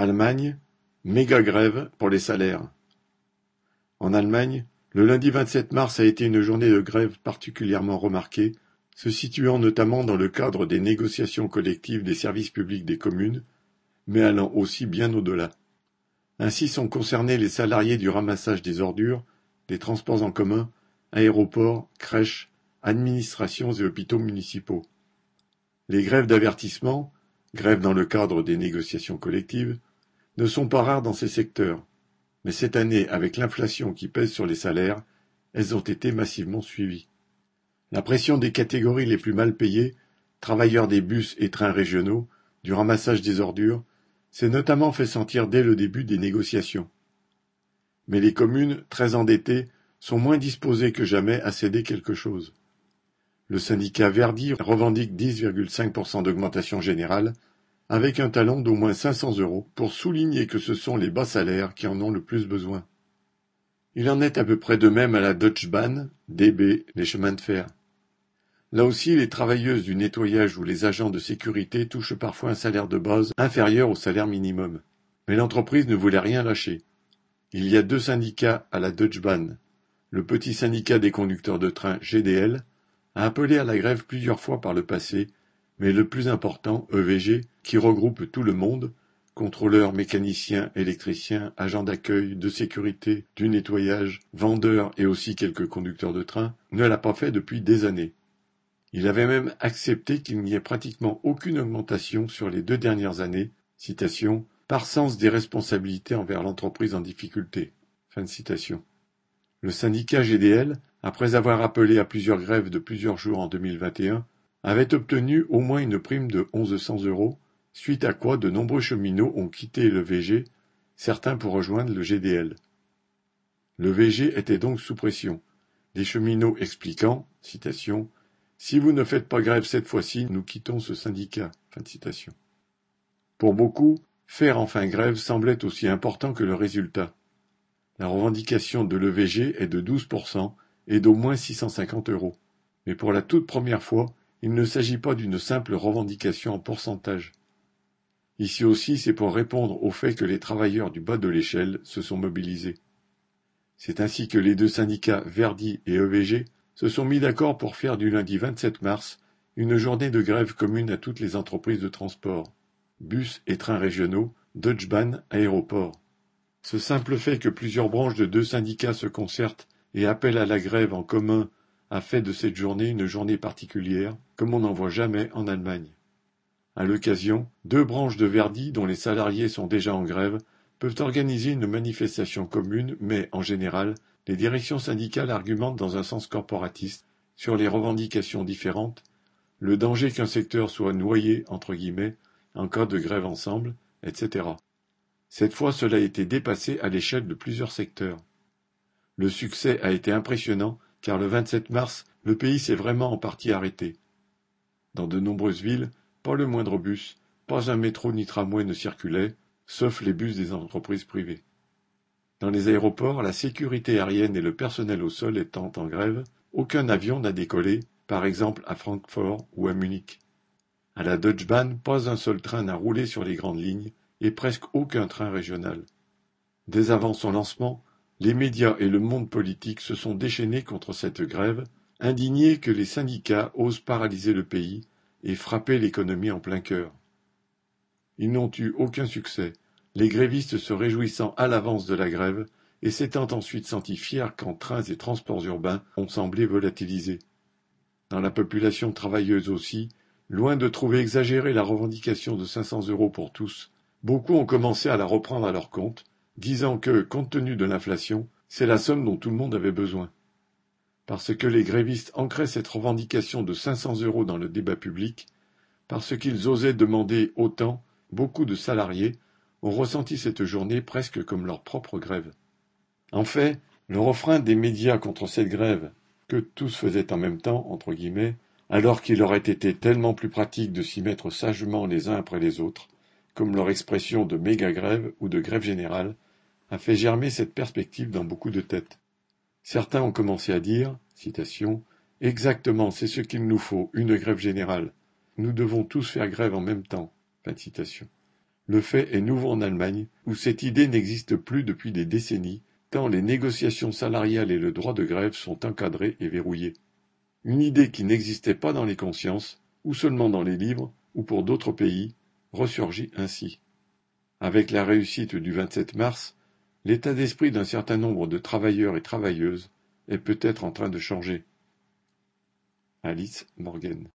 Allemagne, méga-grève pour les salaires. En Allemagne, le lundi 27 mars a été une journée de grève particulièrement remarquée, se situant notamment dans le cadre des négociations collectives des services publics des communes, mais allant aussi bien au-delà. Ainsi sont concernés les salariés du ramassage des ordures, des transports en commun, aéroports, crèches, administrations et hôpitaux municipaux. Les grèves d'avertissement, grèves dans le cadre des négociations collectives, ne sont pas rares dans ces secteurs, mais cette année, avec l'inflation qui pèse sur les salaires, elles ont été massivement suivies. La pression des catégories les plus mal payées, travailleurs des bus et trains régionaux, du ramassage des ordures, s'est notamment fait sentir dès le début des négociations. Mais les communes, très endettées, sont moins disposées que jamais à céder quelque chose. Le syndicat Verdi revendique 10,5% d'augmentation générale, avec un talon d'au moins 500 euros pour souligner que ce sont les bas salaires qui en ont le plus besoin. Il en est à peu près de même à la Deutsche Bahn, DB, les chemins de fer. Là aussi, les travailleuses du nettoyage ou les agents de sécurité touchent parfois un salaire de base inférieur au salaire minimum. Mais l'entreprise ne voulait rien lâcher. Il y a deux syndicats à la Deutsche Bahn. Le petit syndicat des conducteurs de train GDL a appelé à la grève plusieurs fois par le passé mais le plus important, EVG, qui regroupe tout le monde, contrôleurs, mécaniciens, électriciens, agents d'accueil, de sécurité, du nettoyage, vendeurs et aussi quelques conducteurs de train, ne l'a pas fait depuis des années. Il avait même accepté qu'il n'y ait pratiquement aucune augmentation sur les deux dernières années, citation, par sens des responsabilités envers l'entreprise en difficulté. Fin de citation. Le syndicat GDL, après avoir appelé à plusieurs grèves de plusieurs jours en 2021, avait obtenu au moins une prime de onze cents euros, suite à quoi de nombreux cheminots ont quitté le VG, certains pour rejoindre le GDL. Le VG était donc sous pression, des cheminots expliquant, citation, Si vous ne faites pas grève cette fois-ci, nous quittons ce syndicat. Pour beaucoup, faire enfin grève semblait aussi important que le résultat. La revendication de l'EVG est de 12% et d'au moins 650 euros. Mais pour la toute première fois, il ne s'agit pas d'une simple revendication en pourcentage. Ici aussi, c'est pour répondre au fait que les travailleurs du bas de l'échelle se sont mobilisés. C'est ainsi que les deux syndicats Verdi et EVG se sont mis d'accord pour faire du lundi 27 mars une journée de grève commune à toutes les entreprises de transport, bus et trains régionaux, Deutsche Bahn, aéroports. Ce simple fait que plusieurs branches de deux syndicats se concertent et appellent à la grève en commun a fait de cette journée une journée particulière, comme on n'en voit jamais en Allemagne. À l'occasion, deux branches de Verdi dont les salariés sont déjà en grève peuvent organiser une manifestation commune, mais, en général, les directions syndicales argumentent dans un sens corporatiste sur les revendications différentes, le danger qu'un secteur soit noyé entre guillemets en cas de grève ensemble, etc. Cette fois cela a été dépassé à l'échelle de plusieurs secteurs. Le succès a été impressionnant car le 27 mars, le pays s'est vraiment en partie arrêté. Dans de nombreuses villes, pas le moindre bus, pas un métro ni tramway ne circulait, sauf les bus des entreprises privées. Dans les aéroports, la sécurité aérienne et le personnel au sol étant en grève, aucun avion n'a décollé, par exemple à Francfort ou à Munich. À la Deutsche Bahn, pas un seul train n'a roulé sur les grandes lignes et presque aucun train régional. Dès avant son lancement, les médias et le monde politique se sont déchaînés contre cette grève, indignés que les syndicats osent paralyser le pays et frapper l'économie en plein cœur. Ils n'ont eu aucun succès, les grévistes se réjouissant à l'avance de la grève et s'étant ensuite sentis fiers quand trains et transports urbains ont semblé volatilisés. Dans la population travailleuse aussi, loin de trouver exagérée la revendication de 500 euros pour tous, beaucoup ont commencé à la reprendre à leur compte disant que, compte tenu de l'inflation, c'est la somme dont tout le monde avait besoin. Parce que les grévistes ancraient cette revendication de 500 euros dans le débat public, parce qu'ils osaient demander autant, beaucoup de salariés ont ressenti cette journée presque comme leur propre grève. En fait, le refrain des médias contre cette grève, que tous faisaient en même temps, entre guillemets, alors qu'il aurait été tellement plus pratique de s'y mettre sagement les uns après les autres, comme leur expression de méga-grève ou de grève générale, a fait germer cette perspective dans beaucoup de têtes. Certains ont commencé à dire, Exactement, c'est ce qu'il nous faut, une grève générale. Nous devons tous faire grève en même temps. Le fait est nouveau en Allemagne, où cette idée n'existe plus depuis des décennies, tant les négociations salariales et le droit de grève sont encadrés et verrouillés. Une idée qui n'existait pas dans les consciences, ou seulement dans les livres, ou pour d'autres pays, ressurgit ainsi. Avec la réussite du 27 mars, l'état d'esprit d'un certain nombre de travailleurs et travailleuses est peut-être en train de changer. Alice Morgan